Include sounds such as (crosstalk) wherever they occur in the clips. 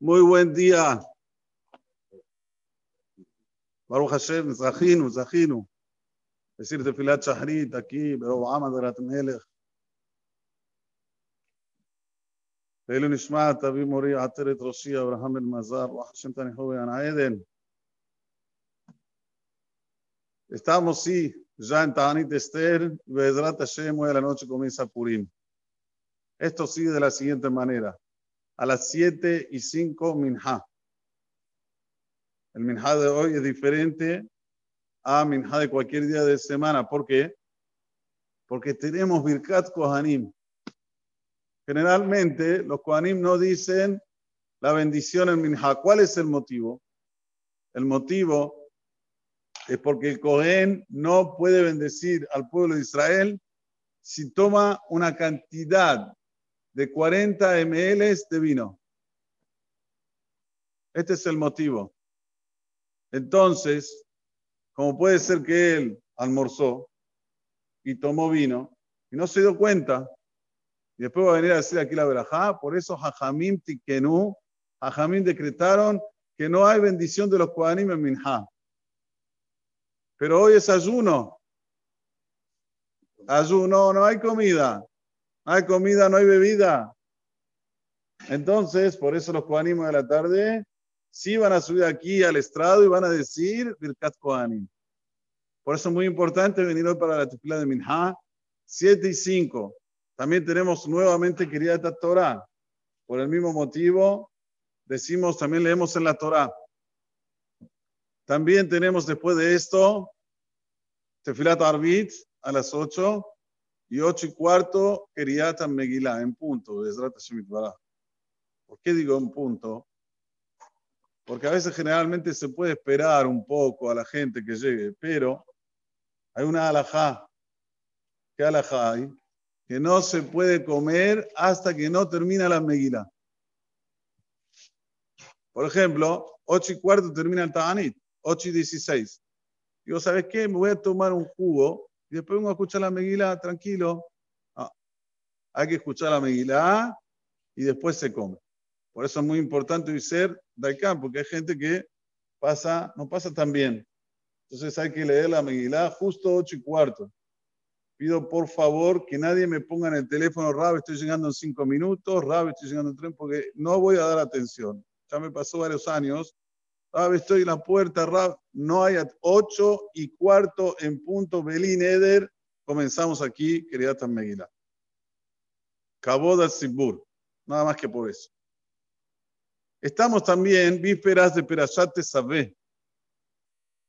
Muy buen día. Baruch Hashem, Zahinu, Zahinu. Decir Tefilat Shahrit aquí, pero Amad Rat Melech. לעילוי נשמת אבי מורי עטרת ראשי אברהם בן מזר, ברוך השם תניחו בעין העדן. Estamos, sí, ya en Tanit Esther, y Bezrat Hashem, hoy a la noche comienza Purim. Esto sigue de la siguiente manera. A las 7 y 5, Minha. El Minha de hoy es diferente a Minha de cualquier día de semana. ¿Por qué? Porque tenemos Birkat Kohanim. Generalmente los Kohanim no dicen la bendición en Minha. ¿Cuál es el motivo? El motivo es porque el Kohen no puede bendecir al pueblo de Israel si toma una cantidad de 40 ml de vino. Este es el motivo. Entonces, como puede ser que él almorzó y tomó vino y no se dio cuenta, y después va a venir a decir aquí la verajá, por eso Jajamim Tikenu, Jajamim decretaron que no hay bendición de los Kohanim en Minha. Pero hoy es ayuno. Ayuno, no hay comida. Hay comida, no hay bebida. Entonces, por eso los Kohanim de la tarde sí van a subir aquí al estrado y van a decir Birkat Kohanim. Por eso es muy importante venir hoy para la tefila de Minha, 7 y 5. También tenemos nuevamente querida Torah. Por el mismo motivo, decimos, también leemos en la Torah. También tenemos después de esto Tefilat Arbit a las 8 y 8 y cuarto Keriat Megillah en punto. ¿Por qué digo en punto? Porque a veces generalmente se puede esperar un poco a la gente que llegue, pero hay una alajá. ¿Qué alajá hay? Que no se puede comer hasta que no termina la Megillah. Por ejemplo, 8 y cuarto termina el Ta'anit. 8 y 16. Digo, ¿sabes qué? Me voy a tomar un jugo y después vengo a escuchar la Meguila tranquilo. Ah, hay que escuchar la Meguila y después se come. Por eso es muy importante ser Daikán, porque hay gente que pasa, no pasa tan bien. Entonces hay que leer la Meguila justo 8 y cuarto. Pido por favor que nadie me ponga en el teléfono, Rab, estoy llegando en 5 minutos, Rab, estoy llegando en tren, porque no voy a dar atención. Ya me pasó varios años Rab, estoy en la puerta, Rab, no hay ocho y cuarto en punto, Belín Eder. Comenzamos aquí, querida Meguila. Cabo Sibur, nada más que por eso. Estamos también vísperas de Perashat Sabé.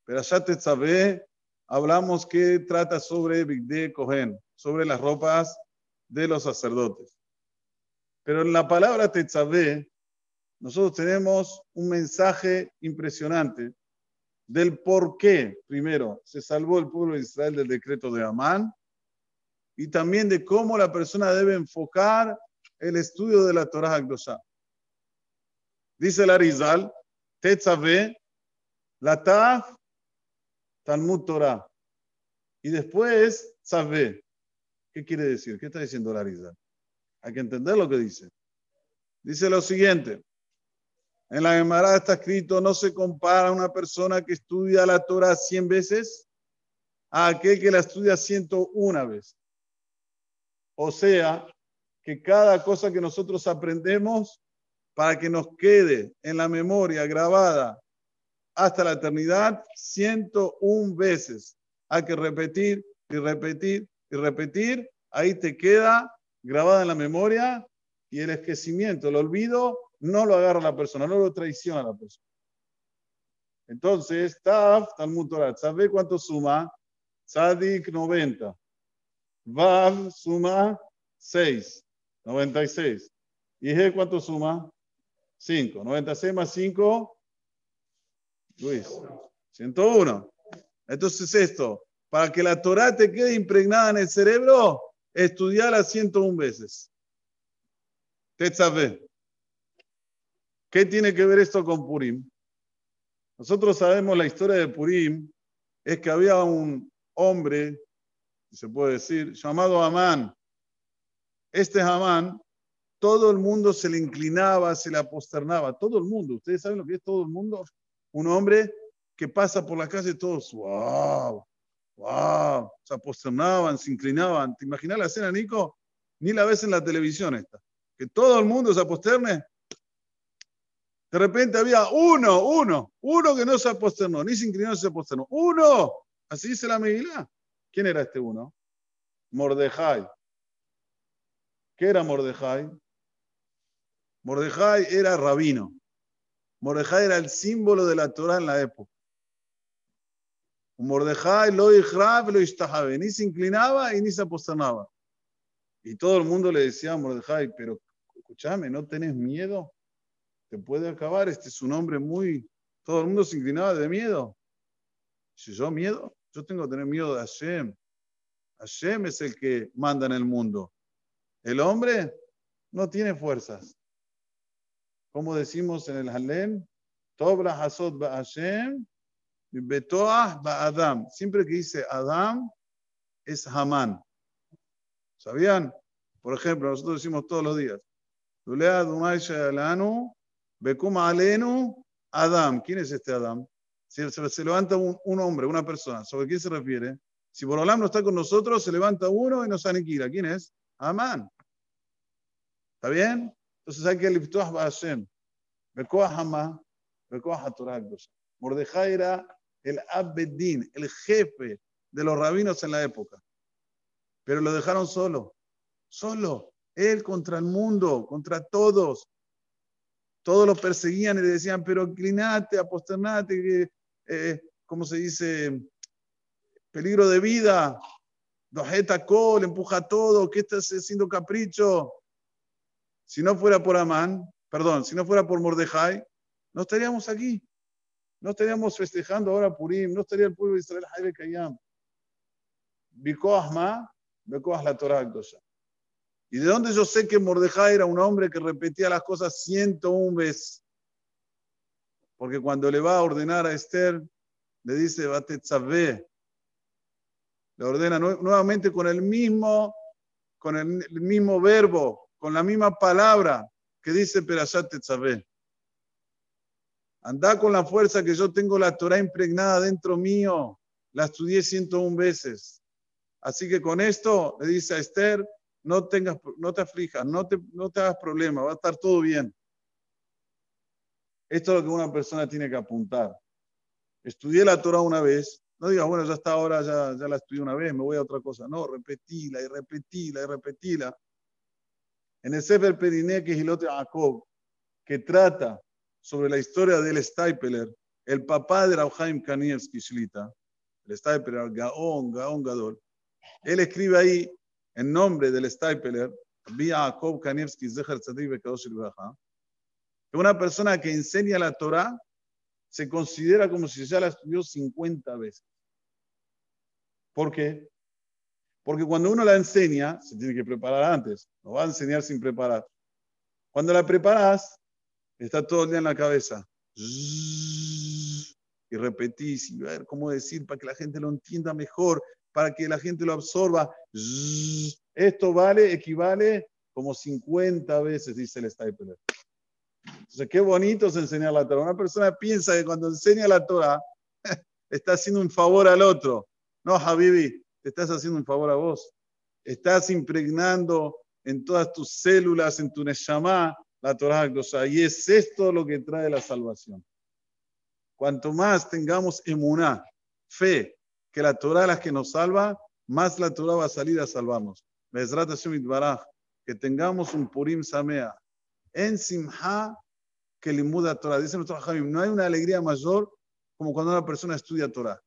Perashat Sabé, hablamos que trata sobre Bigde Cohen, sobre las ropas de los sacerdotes. Pero en la palabra Tetzabé nosotros tenemos un mensaje impresionante del por qué, primero, se salvó el pueblo de Israel del decreto de Amán y también de cómo la persona debe enfocar el estudio de la Torah Akdosha. Dice el Arizal, Tetzaveh, la Taf, Talmud Torah. Y después, Tzaveh. ¿Qué quiere decir? ¿Qué está diciendo el Arizal? Hay que entender lo que dice. Dice lo siguiente. En la Gemara está escrito, no se compara una persona que estudia la Torah 100 veces a aquel que la estudia 101 veces. O sea, que cada cosa que nosotros aprendemos, para que nos quede en la memoria grabada hasta la eternidad, 101 veces. Hay que repetir y repetir y repetir. Ahí te queda grabada en la memoria y el esquecimiento, el olvido, no lo agarra la persona, no lo traiciona la persona. Entonces, Taf, Talmud Torah, ¿sabe cuánto suma? Sadik 90. Vav suma 6, 96. ¿Y G cuánto suma? 5. 96 más 5, Luis, 101. Entonces esto, para que la Torah te quede impregnada en el cerebro, estudiarla 101 veces. Tetzaveh. ¿Qué tiene que ver esto con Purim? Nosotros sabemos la historia de Purim, es que había un hombre, se puede decir, llamado Amán. Este Amán todo el mundo se le inclinaba, se le aposternaba, todo el mundo. ¿Ustedes saben lo que es todo el mundo? Un hombre que pasa por la calle todos, wow, wow, se aposternaban, se inclinaban. ¿Te imaginas la escena, Nico? Ni la ves en la televisión esta. Que todo el mundo se aposterne. De repente había uno, uno, uno que no se aposternó, ni se inclinó, ni se aposternó. Uno, así dice la Megilá. ¿Quién era este uno? Mordejai. ¿Qué era Mordejai? Mordejai era rabino. Mordejai era el símbolo de la Torah en la época. Mordejai lo lo ni se inclinaba y ni se aposternaba. Y todo el mundo le decía a Mordejai, pero escúchame, ¿no tenés miedo? Te puede acabar, este es un hombre muy... Todo el mundo se inclinaba de miedo. Si yo miedo, yo tengo que tener miedo de Hashem. Hashem es el que manda en el mundo. El hombre no tiene fuerzas. Como decimos en el Halem, Tobra Hasod Hashem, Betoah Adam. Siempre que dice Adam, es Haman. ¿Sabían? Por ejemplo, nosotros decimos todos los días, Dulea Alenu, Bekuma Alenu, Adam. ¿Quién es este Adam? Se, se, levanta un, hombre, una persona. ¿Sobre quién se refiere? Si Borolam no está con nosotros, se levanta uno y nos aniquila. ¿Quién es? Amán. ¿Está bien? Entonces hay que liftuah Hashem. Bekoah Hamá, Bekoah Torah Mordejai era el Abedín, el jefe de los rabinos en la época. Pero lo dejaron solo. Solo. Él contra el mundo, contra todos. Todos lo perseguían y le decían, pero inclinate, aposternate, eh, ¿cómo se dice? Peligro de vida. Dojeta col, empuja todo, ¿qué estás haciendo capricho? Si no fuera por Amán, perdón, si no fuera por Mordejai, no estaríamos aquí. No estaríamos festejando ahora Purim, no estaría el pueblo de Israel Jaime Kayam. Ma, la Torah ¿Y de dónde yo sé que Mordejai era un hombre que repetía las cosas 101 veces? Porque cuando le va a ordenar a Esther, le dice, Batetzaveh. Le ordena nuevamente con el mismo, con el mismo verbo, con la misma palabra que dice Perashat Tetzaveh. Anda con la fuerza que yo tengo la Torah impregnada dentro mío. La estudié 101 veces. Así que con esto le dice a Esther, no, tengas, no te aflijas, no te, no te hagas problema, va a estar todo bien. Esto es lo que una persona tiene que apuntar. Estudié la Torah una vez, no digas, bueno, ya está ahora, ya, ya la estudié una vez, me voy a otra cosa. No, repetila y repetila y repetila. En el Sefer Periné, que es Hilote Jacob, que trata sobre la historia del Staipeler, el papá de Rauhaim Kanievski Shlita, el Staipeler, Gaon, Gaon Gadol, él escribe ahí, en nombre del Staipeler, Jacob Kanievski Zecher Tzadik que una persona que enseña la Torah se considera como si ya la estudió 50 veces. ¿Por qué? Porque cuando uno la enseña, se tiene que preparar antes. No va a enseñar sin preparar. Cuando la preparas, está todo el día en la cabeza. Y repetís y ver cómo decir para que la gente lo entienda mejor, para que la gente lo absorba. Esto vale, equivale como 50 veces, dice el Stapler. Entonces, qué bonito es enseñar la Torah. Una persona piensa que cuando enseña la Torah (laughs) está haciendo un favor al otro. No, Habibi, te estás haciendo un favor a vos. Estás impregnando en todas tus células, en tu Neshama, la Torah Y es esto lo que trae la salvación. Cuanto más tengamos emuná, fe, que la Torah es la que nos salva, más la Torah va a salir a salvarnos. Que tengamos un Purim Samea. En Simha, que le muda Torah. Dice nuestro no hay una alegría mayor como cuando una persona estudia Torah.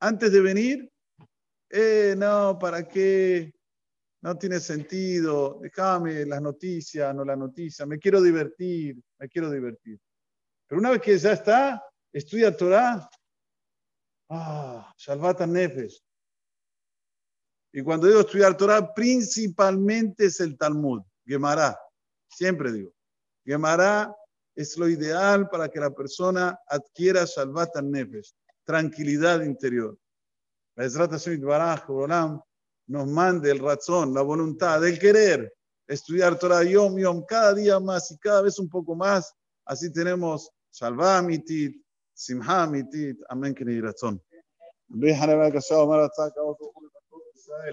Antes de venir, eh, no, ¿para qué? No tiene sentido, déjame las noticias, no la noticia, me quiero divertir, me quiero divertir. Pero una vez que ya está, estudia Torah, ah, Nefesh. Y cuando digo estudiar Torah, principalmente es el Talmud, Gemara, siempre digo. Gemara es lo ideal para que la persona adquiera Shalvata Nefesh, tranquilidad interior nos mande el razón, la voluntad, el querer, estudiar Torah Yom Yom, cada día más y cada vez un poco más. Así tenemos Shalva Mitit, Simha Mitit. Amén, que ni razón. Israel.